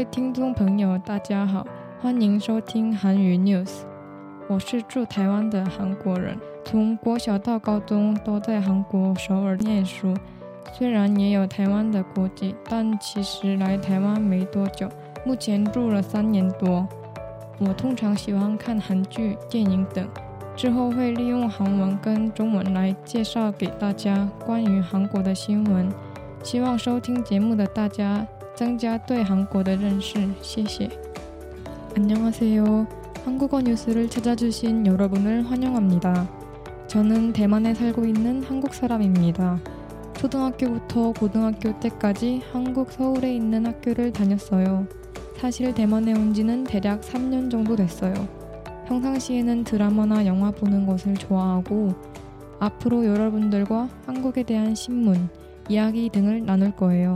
位听众朋友，大家好，欢迎收听韩语 News。我是住台湾的韩国人，从国小到高中都在韩国首尔念书。虽然也有台湾的国籍，但其实来台湾没多久，目前住了三年多。我通常喜欢看韩剧、电影等，之后会利用韩文跟中文来介绍给大家关于韩国的新闻。希望收听节目的大家 增加对韩国的认识。谢谢。안녕하세요 한국어 뉴스를 찾아주신 여러분을 환영합니다. 저는 대만에 살고 있는 한국 사람입니다. 초등학교부터 고등학교 때까지 한국 서울에 있는 학교를 다녔어요. 사실 대만에 온 지는 대략 3년 정도 됐어요. 평상시에는 드라마나 영화 보는 것을 좋아하고 앞으로 여러분들과 한국에 대한 신문, 이야기 등을 나눌 거예요.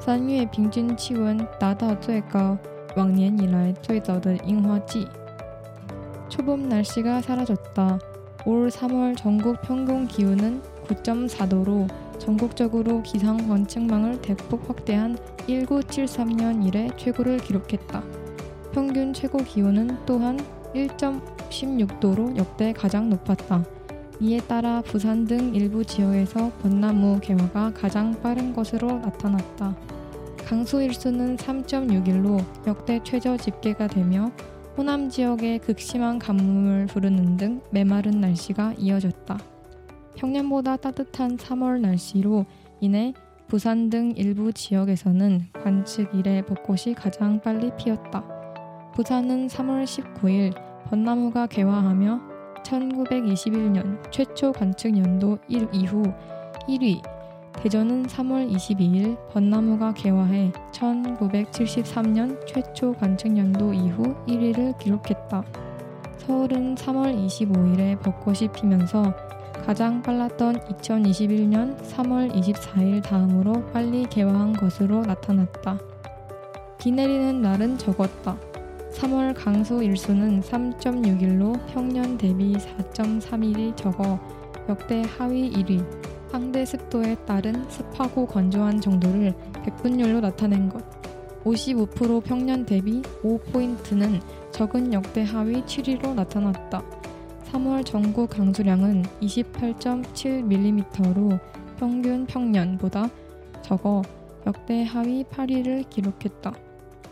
三月平均气温达到最高，往年以来最早的樱花季。초봄날씨가사라졌다올3월전국평균기온은9.4도로전국적으로기상관측망을대폭확대한1973년이래최고를기록했다평균최고기온은또한1.16도로역대가장높았다 이에 따라 부산 등 일부 지역에서 벚나무 개화가 가장 빠른 것으로 나타났다. 강수 일수는 3.61로 역대 최저 집계가 되며 호남 지역의 극심한 가뭄을 부르는 등 메마른 날씨가 이어졌다. 평년보다 따뜻한 3월 날씨로 인해 부산 등 일부 지역에서는 관측 이래 벚꽃이 가장 빨리 피었다. 부산은 3월 19일 벚나무가 개화하며 1921년 최초 관측 연도 1 이후 1위, 대전은 3월 22일 벚나무가 개화해 1973년 최초 관측 연도 이후 1위를 기록했다. 서울은 3월 25일에 벚꽃이 피면서 가장 빨랐던 2021년 3월 24일 다음으로 빨리 개화한 것으로 나타났다. 비 내리는 날은 적었다. 3월 강수 일수는 3.61로 평년 대비 4.31이 적어 역대 하위 1위. 상대 습도에 따른 습하고 건조한 정도를 백분율로 나타낸 것. 55% 평년 대비 5포인트는 적은 역대 하위 7위로 나타났다. 3월 전국 강수량은 28.7mm로 평균 평년보다 적어 역대 하위 8위를 기록했다.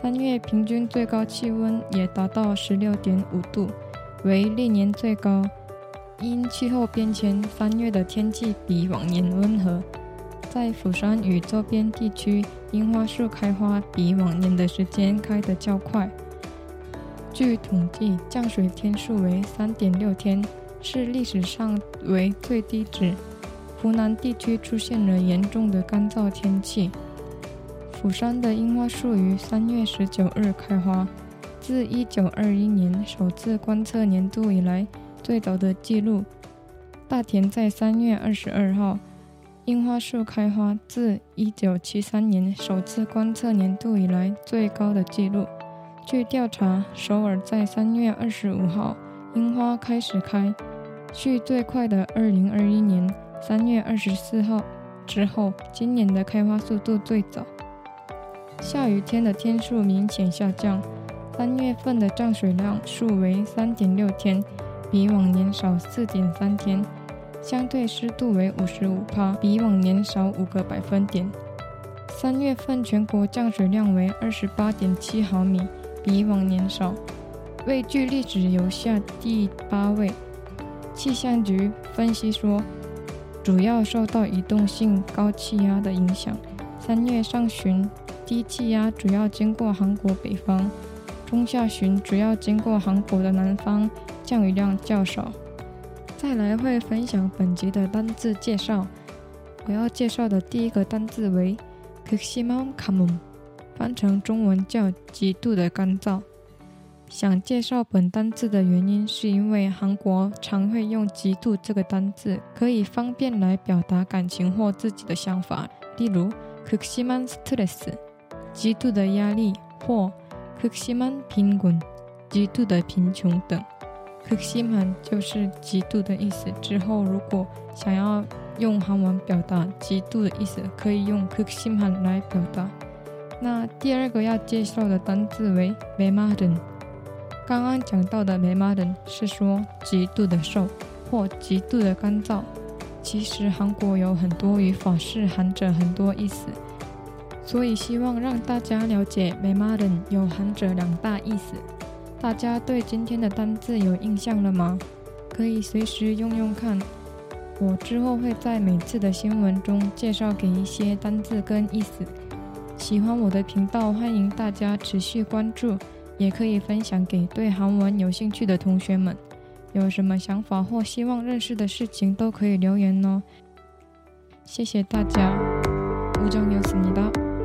三月平均最高气温也达到十六点五度，为历年最高。因气候变迁，三月的天气比往年温和。在釜山与周边地区，樱花树开花比往年的时间开得较快。据统计，降水天数为三点六天，是历史上为最低值。湖南地区出现了严重的干燥天气。釜山的樱花树于三月十九日开花，自一九二一年首次观测年度以来最早的记录。大田在三月二十二号，樱花树开花，自一九七三年首次观测年度以来最高的记录。据调查，首尔在三月二十五号樱花开始开，续最快的二零二一年三月二十四号之后，今年的开花速度最早。下雨天的天数明显下降，三月份的降水量数为三点六天，比往年少四点三天；相对湿度为五十五帕，比往年少五个百分点。三月份全国降水量为二十八点七毫米，比往年少。位居历史游下第八位。气象局分析说，主要受到移动性高气压的影响。三月上旬，低气压主要经过韩国北方，中下旬主要经过韩国的南方，降雨量较少。再来会分享本集的单字介绍。我要介绍的第一个单字为 k i x i m a m k a m 翻成中文叫“极度的干燥”。想介绍本单字的原因，是因为韩国常会用“极度”这个单字，可以方便来表达感情或自己的想法。例如 k i x i m a n stress”。极度的压力，或극심한빈곤极度的贫穷等。극심한就是极度的意思。之后，如果想要用韩文表达极度的意思，可以用극심한来表达。那第二个要介绍的单字为메마른刚刚讲到的메마른是说极度的瘦或极度的干燥。其实韩国有很多语法是含着很多意思， 所以希望让大家了解메마른有含着两大意思。大家对今天的单字有印象了吗？可以随时用用看。我之后会在每次的新闻中介绍给一些单字跟意思。喜欢我的频道，欢迎大家持续关注。也可以分享给对韩文有兴趣的同学们，有什么想法或希望认识的事情都可以留言哦。谢谢大家，우정이었습니다